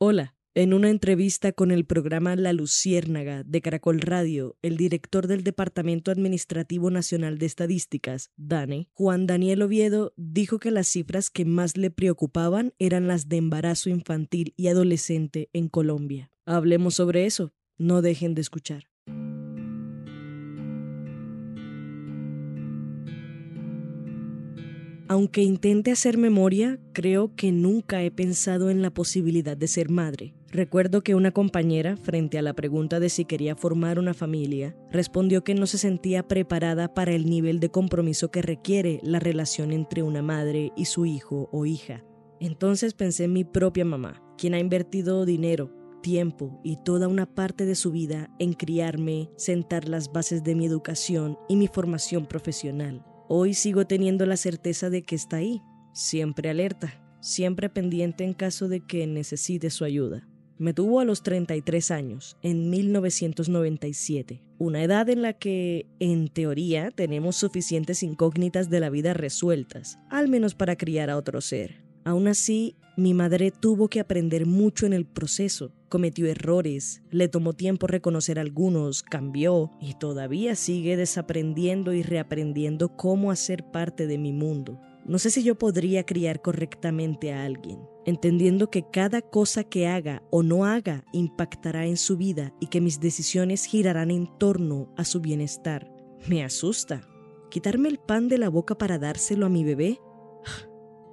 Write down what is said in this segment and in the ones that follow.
Hola. En una entrevista con el programa La Luciérnaga de Caracol Radio, el director del Departamento Administrativo Nacional de Estadísticas, DANE, Juan Daniel Oviedo, dijo que las cifras que más le preocupaban eran las de embarazo infantil y adolescente en Colombia. Hablemos sobre eso. No dejen de escuchar. Aunque intente hacer memoria, creo que nunca he pensado en la posibilidad de ser madre. Recuerdo que una compañera, frente a la pregunta de si quería formar una familia, respondió que no se sentía preparada para el nivel de compromiso que requiere la relación entre una madre y su hijo o hija. Entonces pensé en mi propia mamá, quien ha invertido dinero, tiempo y toda una parte de su vida en criarme, sentar las bases de mi educación y mi formación profesional. Hoy sigo teniendo la certeza de que está ahí, siempre alerta, siempre pendiente en caso de que necesite su ayuda. Me tuvo a los 33 años, en 1997, una edad en la que, en teoría, tenemos suficientes incógnitas de la vida resueltas, al menos para criar a otro ser. Aún así, mi madre tuvo que aprender mucho en el proceso, cometió errores, le tomó tiempo reconocer algunos, cambió y todavía sigue desaprendiendo y reaprendiendo cómo hacer parte de mi mundo. No sé si yo podría criar correctamente a alguien, entendiendo que cada cosa que haga o no haga impactará en su vida y que mis decisiones girarán en torno a su bienestar. Me asusta. ¿Quitarme el pan de la boca para dárselo a mi bebé?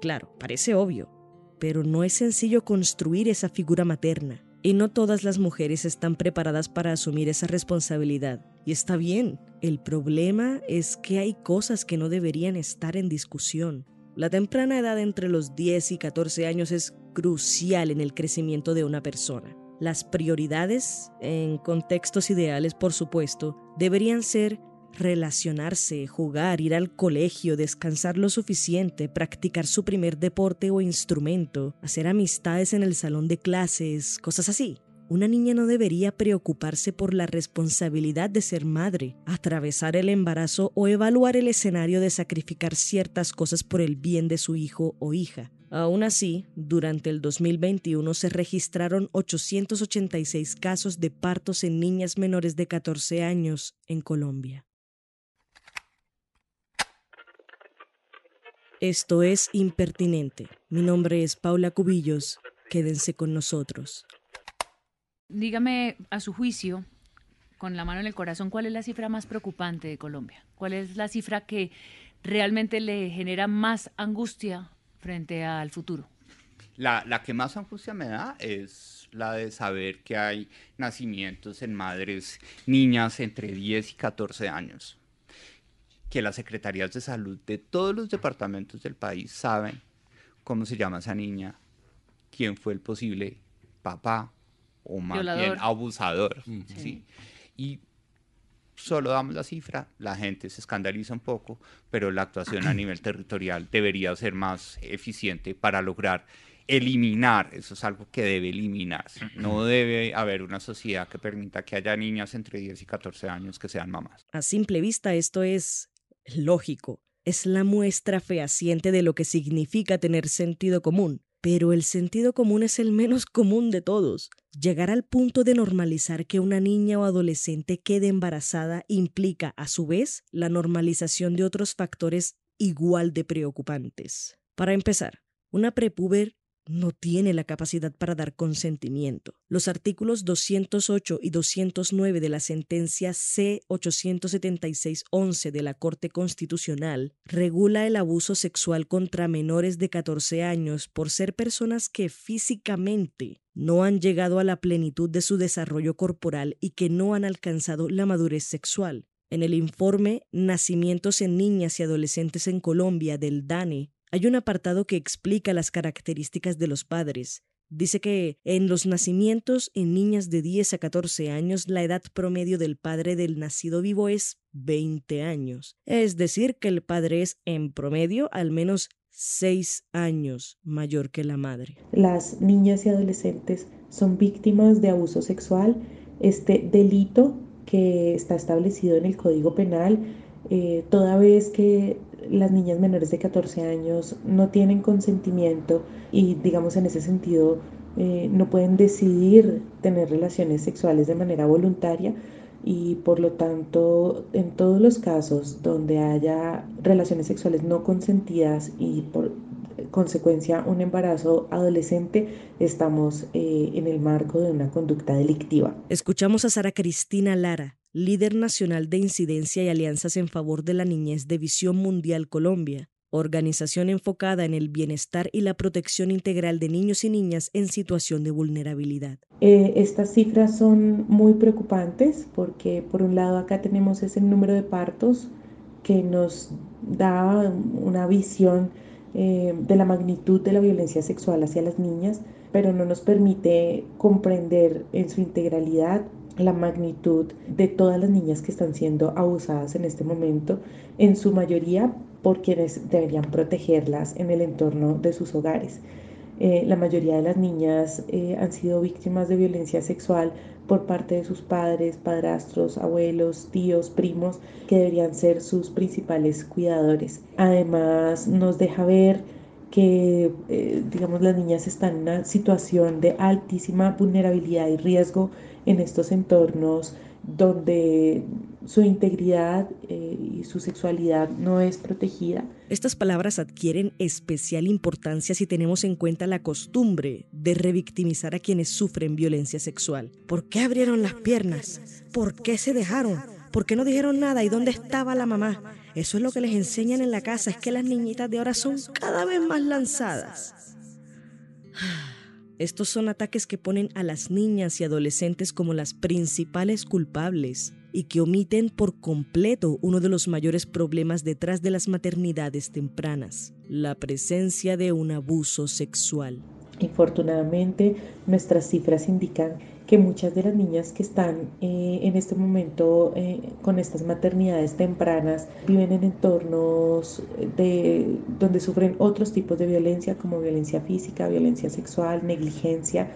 Claro, parece obvio, pero no es sencillo construir esa figura materna. Y no todas las mujeres están preparadas para asumir esa responsabilidad. Y está bien. El problema es que hay cosas que no deberían estar en discusión. La temprana edad entre los 10 y 14 años es crucial en el crecimiento de una persona. Las prioridades, en contextos ideales por supuesto, deberían ser relacionarse, jugar, ir al colegio, descansar lo suficiente, practicar su primer deporte o instrumento, hacer amistades en el salón de clases, cosas así. Una niña no debería preocuparse por la responsabilidad de ser madre, atravesar el embarazo o evaluar el escenario de sacrificar ciertas cosas por el bien de su hijo o hija. Aún así, durante el 2021 se registraron 886 casos de partos en niñas menores de 14 años en Colombia. Esto es Impertinente. Mi nombre es Paula Cubillos. Quédense con nosotros. Dígame, a su juicio, con la mano en el corazón, ¿cuál es la cifra más preocupante de Colombia? ¿Cuál es la cifra que realmente le genera más angustia frente al futuro? La, la, que más angustia me da es la de saber que hay nacimientos en madres niñas entre 10 y 14 años que las secretarías de salud de todos los departamentos del país saben cómo se llama esa niña, quién fue el posible papá o más bien abusador. ¿sí? Y solo damos la cifra, la gente se escandaliza un poco, pero la actuación a nivel territorial debería ser más eficiente para lograr eliminar, eso es algo que debe eliminarse. No debe haber una sociedad que permita que haya niñas entre 10 y 14 años que sean mamás. A simple vista esto es lógico, es la muestra fehaciente de lo que significa tener sentido común. Pero el sentido común es el menos común de todos. Llegar al punto de normalizar que una niña o adolescente quede embarazada implica, a su vez, la normalización de otros factores igual de preocupantes. Para empezar, una prepuber no tiene la capacidad para dar consentimiento. Los artículos 208 y 209 de la sentencia C-876-11 de la Corte Constitucional regula el abuso sexual contra menores de 14 años por ser personas que físicamente no han llegado a la plenitud de su desarrollo corporal y que no han alcanzado la madurez sexual. En el informe Nacimientos en niñas y adolescentes en Colombia del DANE hay un apartado que explica las características de los padres, dice que en los nacimientos en niñas de 10 a 14 años la edad promedio del padre del nacido vivo es 20 años. Es decir, que el padre es en promedio al menos 6 años mayor que la madre. Las niñas y adolescentes son víctimas de abuso sexual. Este delito que está establecido en el Código Penal, eh, toda vez que las niñas menores de 14 años no tienen consentimiento y digamos en ese sentido eh, no pueden decidir tener relaciones sexuales de manera voluntaria y por lo tanto en todos los casos donde haya relaciones sexuales no consentidas y por consecuencia un embarazo adolescente estamos eh, en el marco de una conducta delictiva. Escuchamos a Sara Cristina Lara líder nacional de incidencia y alianzas en favor de la niñez de Visión Mundial Colombia, organización enfocada en el bienestar y la protección integral de niños y niñas en situación de vulnerabilidad. Eh, estas cifras son muy preocupantes porque por un lado acá tenemos ese número de partos que nos da una visión eh, de la magnitud de la violencia sexual hacia las niñas, pero no nos permite comprender en su integralidad la magnitud de todas las niñas que están siendo abusadas en este momento, en su mayoría por quienes deberían protegerlas en el entorno de sus hogares. Eh, la mayoría de las niñas eh, han sido víctimas de violencia sexual por parte de sus padres, padrastros, abuelos, tíos, primos, que deberían ser sus principales cuidadores. Además, nos deja ver que, eh, digamos, las niñas están en una situación de altísima vulnerabilidad y riesgo en estos entornos donde su integridad eh, y su sexualidad no es protegida. Estas palabras adquieren especial importancia si tenemos en cuenta la costumbre de revictimizar a quienes sufren violencia sexual. ¿Por qué abrieron las piernas? ¿Por qué se dejaron? ¿Por qué no dijeron nada? ¿Y dónde estaba la mamá? Eso es lo que les enseñan en la casa, es que las niñitas de ahora son cada vez más lanzadas. Estos son ataques que ponen a las niñas y adolescentes como las principales culpables y que omiten por completo uno de los mayores problemas detrás de las maternidades tempranas, la presencia de un abuso sexual. Infortunadamente, nuestras cifras indican que muchas de las niñas que están eh, en este momento eh, con estas maternidades tempranas viven en entornos de, donde sufren otros tipos de violencia como violencia física, violencia sexual, negligencia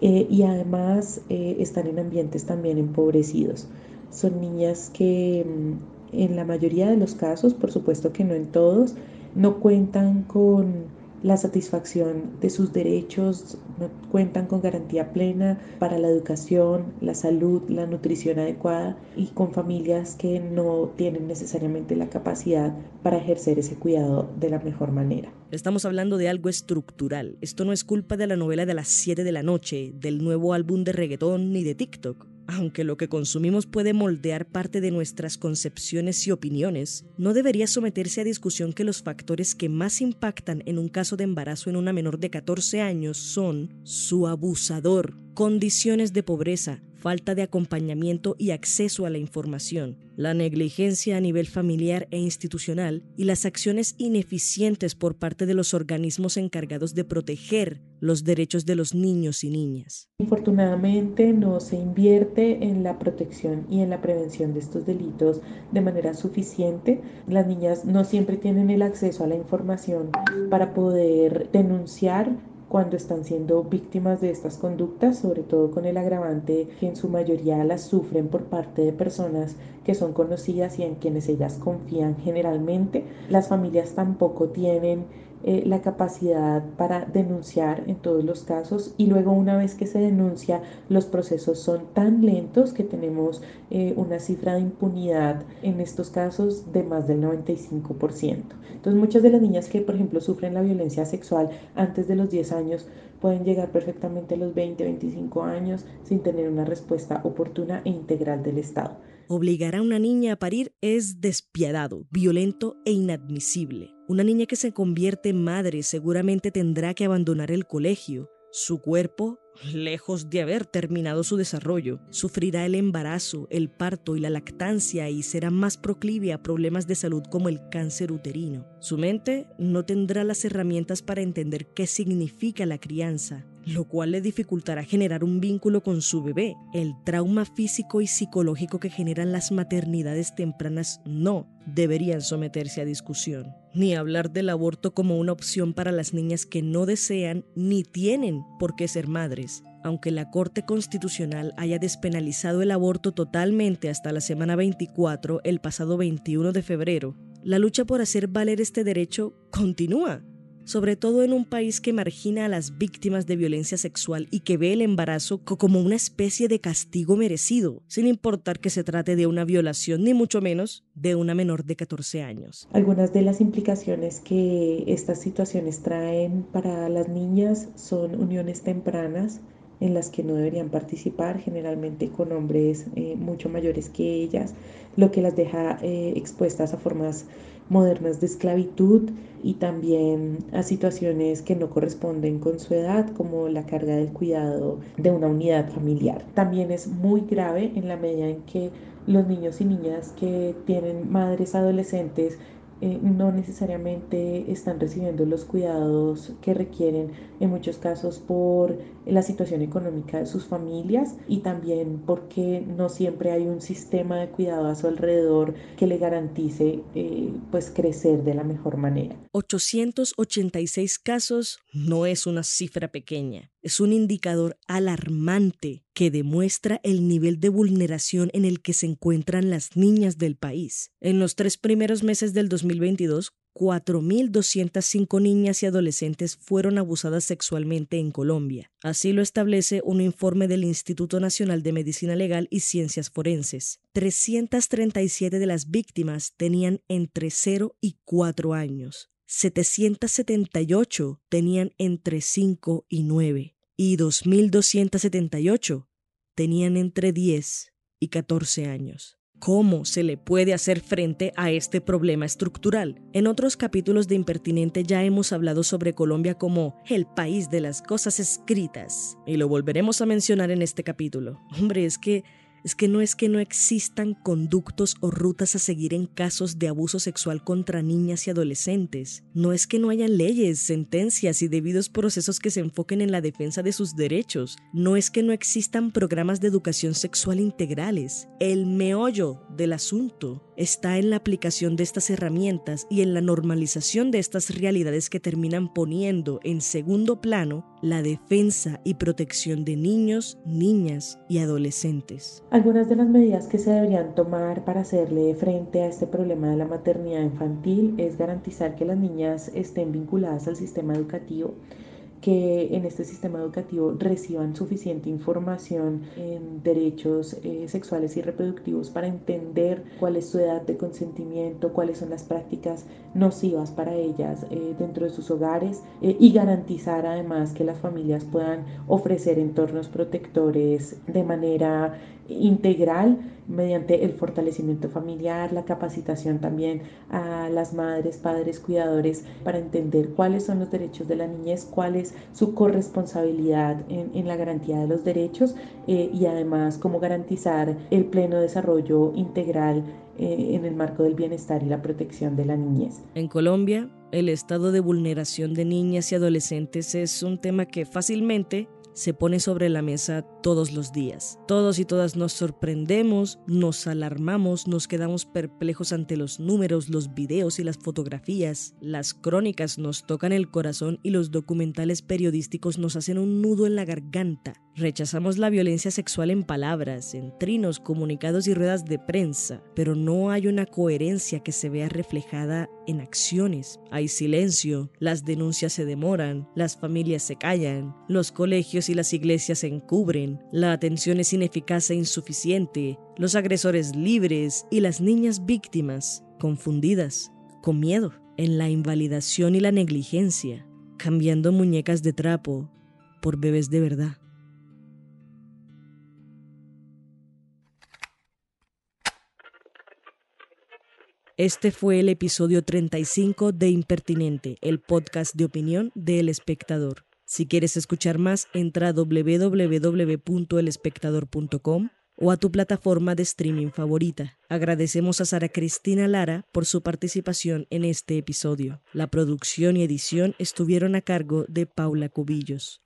eh, y además están en ambientes también empobrecidos. Son niñas que mm, en la mayoría de los casos, por supuesto que no en todos, no cuentan con la satisfacción de sus derechos, no cuentan con garantía plena para la educación, la salud, la nutrición adecuada y con familias que no tienen necesariamente la capacidad para ejercer ese cuidado de la mejor manera. Estamos hablando de algo estructural. Esto no es culpa de la novela de las 7 de la noche, del nuevo álbum de reggaetón ni de TikTok. Aunque lo que consumimos puede moldear parte de nuestras concepciones y opiniones, no debería someterse a discusión que los factores que más impactan en un caso de embarazo en una menor de 14 años son su abusador, condiciones de pobreza, falta de acompañamiento y acceso a la información, la negligencia a nivel familiar e institucional y las acciones ineficientes por parte de los organismos encargados de proteger los derechos de los niños y niñas. Infortunadamente no se invierte en la protección y en la prevención de estos delitos de manera suficiente. Las niñas no siempre tienen el acceso a la información para poder denunciar cuando están siendo víctimas de estas conductas, sobre todo con el agravante que en su mayoría las sufren por parte de personas que son conocidas y en quienes ellas confían generalmente. Las familias tampoco tienen eh, la capacidad para denunciar en todos los casos y luego una vez que se denuncia los procesos son tan lentos que tenemos eh, una cifra de impunidad en estos casos de más del 95%. Entonces muchas de las niñas que por ejemplo sufren la violencia sexual antes de los 10 años pueden llegar perfectamente a los 20, 25 años sin tener una respuesta oportuna e integral del Estado. Obligar a una niña a parir es despiadado, violento e inadmisible. Una niña que se convierte en madre seguramente tendrá que abandonar el colegio. Su cuerpo, lejos de haber terminado su desarrollo, sufrirá el embarazo, el parto y la lactancia y será más proclive a problemas de salud como el cáncer uterino. Su mente no tendrá las herramientas para entender qué significa la crianza, lo cual le dificultará generar un vínculo con su bebé. El trauma físico y psicológico que generan las maternidades tempranas no deberían someterse a discusión, ni hablar del aborto como una opción para las niñas que no desean ni tienen por qué ser madres aunque la Corte Constitucional haya despenalizado el aborto totalmente hasta la semana 24 el pasado 21 de febrero, la lucha por hacer valer este derecho continúa, sobre todo en un país que margina a las víctimas de violencia sexual y que ve el embarazo como una especie de castigo merecido, sin importar que se trate de una violación ni mucho menos de una menor de 14 años. Algunas de las implicaciones que estas situaciones traen para las niñas son uniones tempranas, en las que no deberían participar, generalmente con hombres eh, mucho mayores que ellas, lo que las deja eh, expuestas a formas modernas de esclavitud y también a situaciones que no corresponden con su edad, como la carga del cuidado de una unidad familiar. También es muy grave en la medida en que los niños y niñas que tienen madres adolescentes eh, no necesariamente están recibiendo los cuidados que requieren en muchos casos por la situación económica de sus familias y también porque no siempre hay un sistema de cuidado a su alrededor que le garantice eh, pues crecer de la mejor manera. 886 casos no es una cifra pequeña, es un indicador alarmante que demuestra el nivel de vulneración en el que se encuentran las niñas del país. En los tres primeros meses del 2022, 4.205 niñas y adolescentes fueron abusadas sexualmente en Colombia. Así lo establece un informe del Instituto Nacional de Medicina Legal y Ciencias Forenses. 337 de las víctimas tenían entre 0 y 4 años. 778 tenían entre 5 y 9 y 2.278 tenían entre 10 y 14 años. ¿Cómo se le puede hacer frente a este problema estructural? En otros capítulos de Impertinente ya hemos hablado sobre Colombia como el país de las cosas escritas, y lo volveremos a mencionar en este capítulo. Hombre, es que es que no es que no existan conductos o rutas a seguir en casos de abuso sexual contra niñas y adolescentes. No es que no hayan leyes, sentencias y debidos procesos que se enfoquen en la defensa de sus derechos. No es que no existan programas de educación sexual integrales. El meollo del asunto está en la aplicación de estas herramientas y en la normalización de estas realidades que terminan poniendo en segundo plano la defensa y protección de niños, niñas y adolescentes. Algunas de las medidas que se deberían tomar para hacerle frente a este problema de la maternidad infantil es garantizar que las niñas estén vinculadas al sistema educativo que en este sistema educativo reciban suficiente información en derechos eh, sexuales y reproductivos para entender cuál es su edad de consentimiento, cuáles son las prácticas nocivas para ellas eh, dentro de sus hogares eh, y garantizar además que las familias puedan ofrecer entornos protectores de manera integral mediante el fortalecimiento familiar, la capacitación también a las madres, padres, cuidadores para entender cuáles son los derechos de la niñez, cuál es su corresponsabilidad en, la garantía de los derechos eh, y además cómo garantizar el pleno desarrollo integral eh, en el marco del bienestar y la protección de la niñez. En Colombia, el estado de vulneración de niñas y adolescentes es un tema que fácilmente se pone sobre la mesa todos los días. Todos y todas nos sorprendemos, nos alarmamos, nos quedamos perplejos ante los números, los videos y las fotografías. Las crónicas nos tocan el corazón y los documentales periodísticos nos hacen un nudo en la garganta. Rechazamos la violencia sexual en palabras, en trinos, comunicados y ruedas de prensa, pero no hay una coherencia que se vea reflejada en acciones. Hay silencio, las denuncias se demoran, las familias se callan, los colegios y las iglesias se encubren, la atención es ineficaz e insuficiente, los agresores libres y las niñas víctimas confundidas, con miedo, en la invalidación y la negligencia, cambiando muñecas de trapo por bebés de verdad. Este fue el episodio 35 de Impertinente, el podcast de opinión de El Espectador. Si quieres escuchar más, entra a www.elespectador.com o a tu plataforma de streaming favorita. Agradecemos a Sara Cristina Lara por su participación en este episodio. La producción y edición estuvieron a cargo de Paula Cubillos.